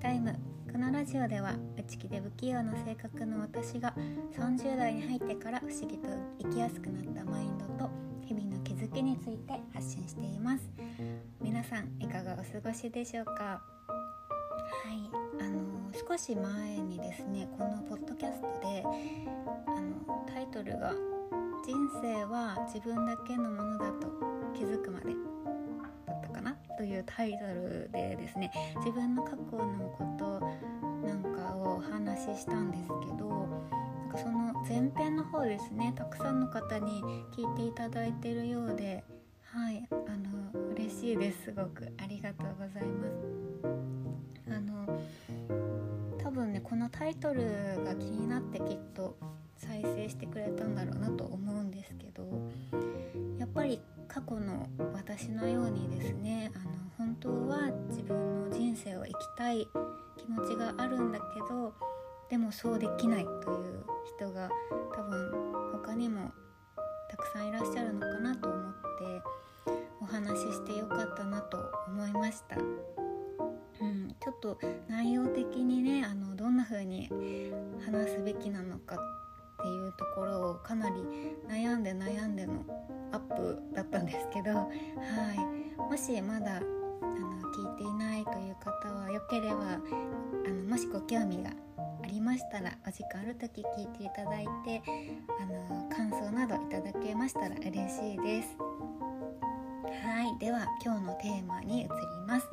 タイム。このラジオでは内気で不器用な性格の私が30代に入ってから不思議と生きやすくなったマインドと日々の気づきについて発信しています。皆さんいかがお過ごしでしょうか？はいあの少し前にですねこのポッドキャストであのタイトルが「人生は自分だけのものだと気づくまで」というタイトルでですね自分の過去のことなんかをお話ししたんですけどなんかその前編の方ですねたくさんの方に聞いていただいてるようではいあの嬉しいですすごく。ありがとうございます。あの多分ねこのタイトルが気になってきっと再生してくれたんだろうなと思うんですけどやっぱり過去の私のようにですねあの本当は自分の人生を生きたい気持ちがあるんだけどでもそうできないという人が多分他にもたくさんいらっしゃるのかなと思ってお話ししてよかったなと思いました。うん、ちょっと内容的にねあのどんな風に話すべきなのかうところをかなり悩んで悩んでのアップだったんですけど、はい、もしまだあの聞いていないという方はよければあのもしご興味がありましたらお時間ある時聞いていただいてあの感想などいただけましたら嬉しいです。はい。では今日のテーマに移ります。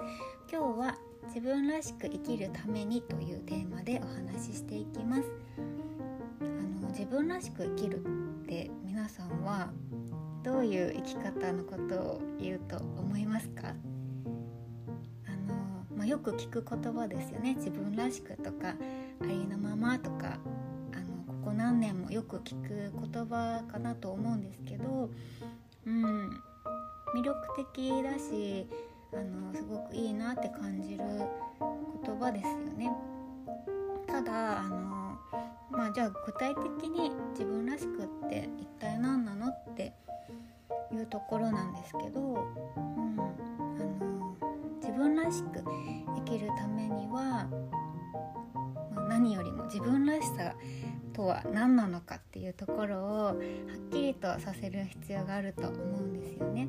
今日は自分らしく生きるためにというテーマでお話ししていきます。自分らしく生きるって皆さんはどういう生き方のことを言うと思いますか？あの、まあ、よく聞く言葉ですよね。自分らしくとかありのままとか。あのここ何年もよく聞く言葉かなと思うんですけど、うん、魅力的だしあのすごくいいなって感じる言葉ですよね。ただあのまあじゃあ具体的に自分らしくって一体何なのっていうところなんですけど、うん、あの自分らしく生きるためには、まあ、何よりも自分らしさとは何なのかっていうところをはっきりとさせる必要があると思うんですよね。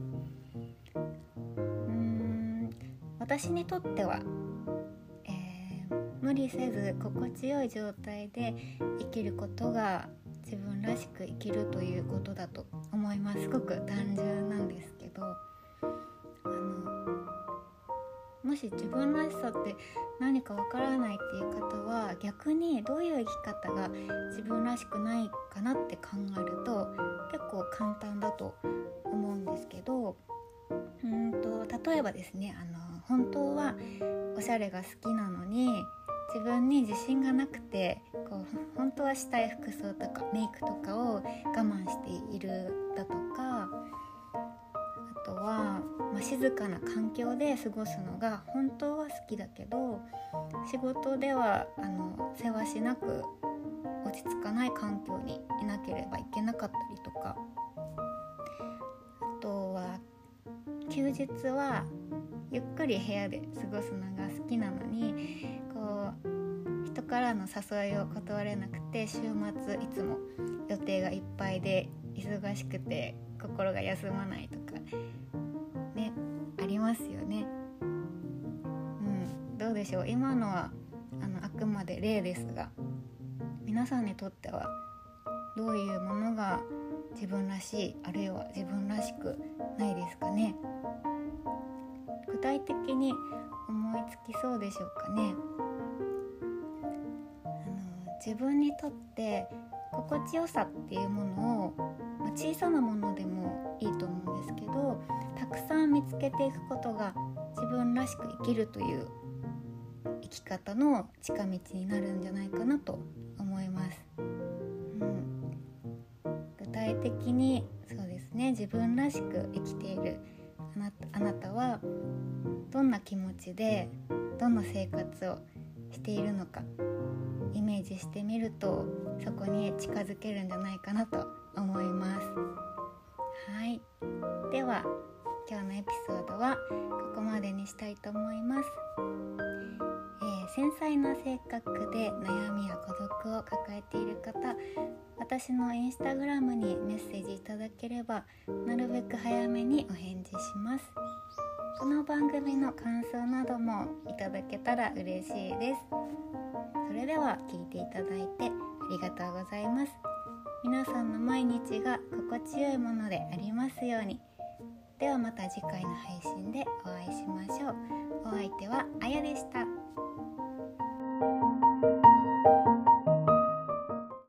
うん私にとっては、無理せず心地よい状態で生きることが自分らしく生きるということだと思います。すごく単純なんですけどあのもし自分らしさって何かわからないっていう方は逆にどういう生き方が自分らしくないかなって考えると結構簡単だと思うんですけどうんと例えばですねあの本当はおしゃれが好きなのに自分に自信がなくてこう本当はしたい服装とかメイクとかを我慢しているだとかあとは、まあ、静かな環境で過ごすのが本当は好きだけど仕事ではあの世話しなく落ち着かない環境にいなければいけなかったりとか。あとは休日はゆっくり部屋で過ごすのが好きなのにこうからの誘いを断れなくて週末いつも予定がいっぱいで忙しくて心が休まないとかねありますよね。うん、どうでしょう？今のはあのあくまで例ですが皆さんにとってはどういうものが自分らしいあるいは自分らしくないですかね？具体的に思いつきそうでしょうかね？自分にとって心地よさっていうものを、まあ、小さなものでもいいと思うんですけどたくさん見つけていくことが自分らしく生きるという生き方の近道になるんじゃないかなと思います。うん、具体的にそうですね自分らしく生きているあなたあなたはどんな気持ちでどんな生活をしているのかイメージしてみるとそこに近づけるんじゃないかなと思います。はい。では今日のエピソードはここまでにしたいと思います、えー、繊細な性格で悩みや孤独を抱えている方私のインスタグラムにメッセージいただければなるべく早めにお返事します。この番組の感想などもいただけたら嬉しいです。それでは聞いていただいてありがとうございます。皆さんの毎日が心地よいものでありますように。ではまた次回の配信でお会いしましょう。お相手はあやでした。